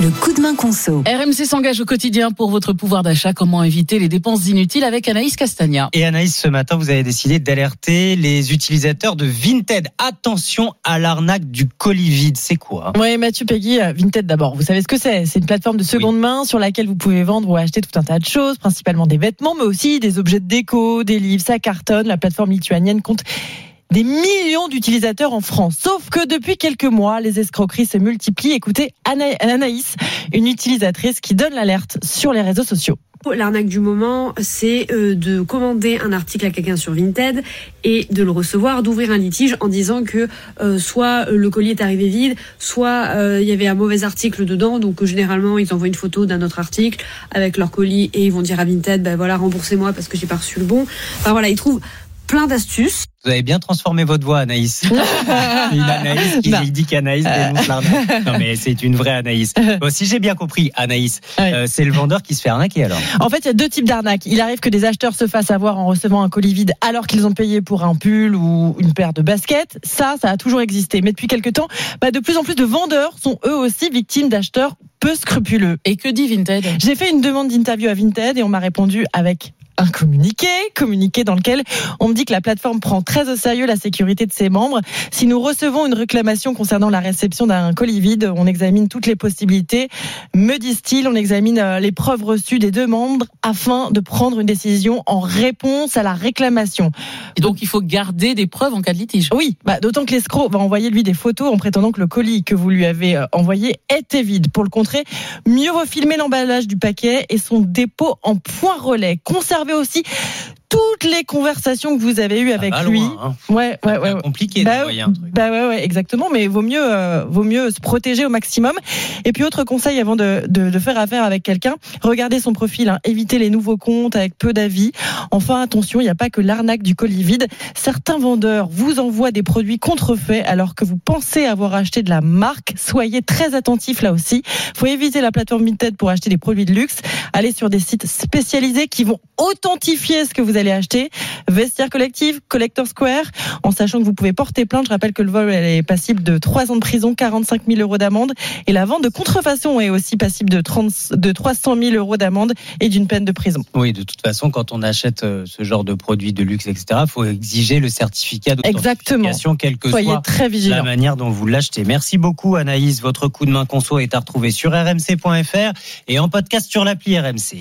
Le coup de main conso. RMC s'engage au quotidien pour votre pouvoir d'achat. Comment éviter les dépenses inutiles avec Anaïs Castagna? Et Anaïs, ce matin, vous avez décidé d'alerter les utilisateurs de Vinted. Attention à l'arnaque du colis vide. C'est quoi? Oui, Mathieu Peggy, euh, Vinted d'abord. Vous savez ce que c'est? C'est une plateforme de seconde main sur laquelle vous pouvez vendre ou acheter tout un tas de choses, principalement des vêtements, mais aussi des objets de déco, des livres. Ça cartonne. La plateforme lituanienne compte des millions d'utilisateurs en France. Sauf que depuis quelques mois, les escroqueries se multiplient. Écoutez Ana- Anaïs, une utilisatrice qui donne l'alerte sur les réseaux sociaux. L'arnaque du moment, c'est euh, de commander un article à quelqu'un sur Vinted et de le recevoir, d'ouvrir un litige en disant que euh, soit le colis est arrivé vide, soit euh, il y avait un mauvais article dedans. Donc généralement, ils envoient une photo d'un autre article avec leur colis et ils vont dire à Vinted, ben voilà, remboursez-moi parce que j'ai pas reçu le bon. Enfin voilà, ils trouvent plein d'astuces. Vous avez bien transformé votre voix, Anaïs. une Anaïs qui Non. dit qu'Anaïs dénonce l'arnaque. Non, mais c'est une vraie Anaïs. Bon, si j'ai bien compris, Anaïs, euh, c'est le vendeur qui se fait arnaquer alors. En fait, il y a deux types d'arnaques. Il arrive que des acheteurs se fassent avoir en recevant un colis vide alors qu'ils ont payé pour un pull ou une paire de baskets. Ça, ça a toujours existé. Mais depuis quelque temps, bah, de plus en plus de vendeurs sont eux aussi victimes d'acheteurs peu scrupuleux. Et que dit Vinted? J'ai fait une demande d'interview à Vinted et on m'a répondu avec un communiqué, communiqué dans lequel on me dit que la plateforme prend très au sérieux la sécurité de ses membres. Si nous recevons une réclamation concernant la réception d'un colis vide, on examine toutes les possibilités. Me disent-ils, on examine euh, les preuves reçues des deux membres afin de prendre une décision en réponse à la réclamation. Et donc il faut garder des preuves en cas de litige. Oui, bah, d'autant que l'escroc va envoyer lui des photos en prétendant que le colis que vous lui avez euh, envoyé était vide. Pour le contrer, mieux vaut filmer l'emballage du paquet et son dépôt en point relais. Aussi toutes les conversations que vous avez eues avec Ça va lui. loin, hein. Ouais, compliqué Bah, un truc. bah ouais, ouais, exactement. Mais vaut mieux, euh, vaut mieux se protéger au maximum. Et puis autre conseil avant de, de, de faire affaire avec quelqu'un, regardez son profil, hein. évitez les nouveaux comptes avec peu d'avis. Enfin attention, il n'y a pas que l'arnaque du colis vide. Certains vendeurs vous envoient des produits contrefaits alors que vous pensez avoir acheté de la marque. Soyez très attentifs là aussi. Faut éviter la plateforme Vinted pour acheter des produits de luxe. Allez sur des sites spécialisés qui vont authentifier ce que vous allez acheter. Vestiaire collective, Collector Square, en sachant que vous pouvez porter plainte. Je rappelle que le vol elle est passible de 3 ans de prison, 45 000 euros d'amende. Et la vente de contrefaçon est aussi passible de, 30, de 300 000 euros d'amende et d'une peine de prison. Oui, de toute façon, quand on achète euh, ce genre de produits de luxe, etc., il faut exiger le certificat Exactement. d'authentification, quelle que Soyez soit très la manière dont vous l'achetez. Merci beaucoup, Anaïs. Votre coup de main conso est à retrouver sur rmc.fr et en podcast sur l'appli RMC.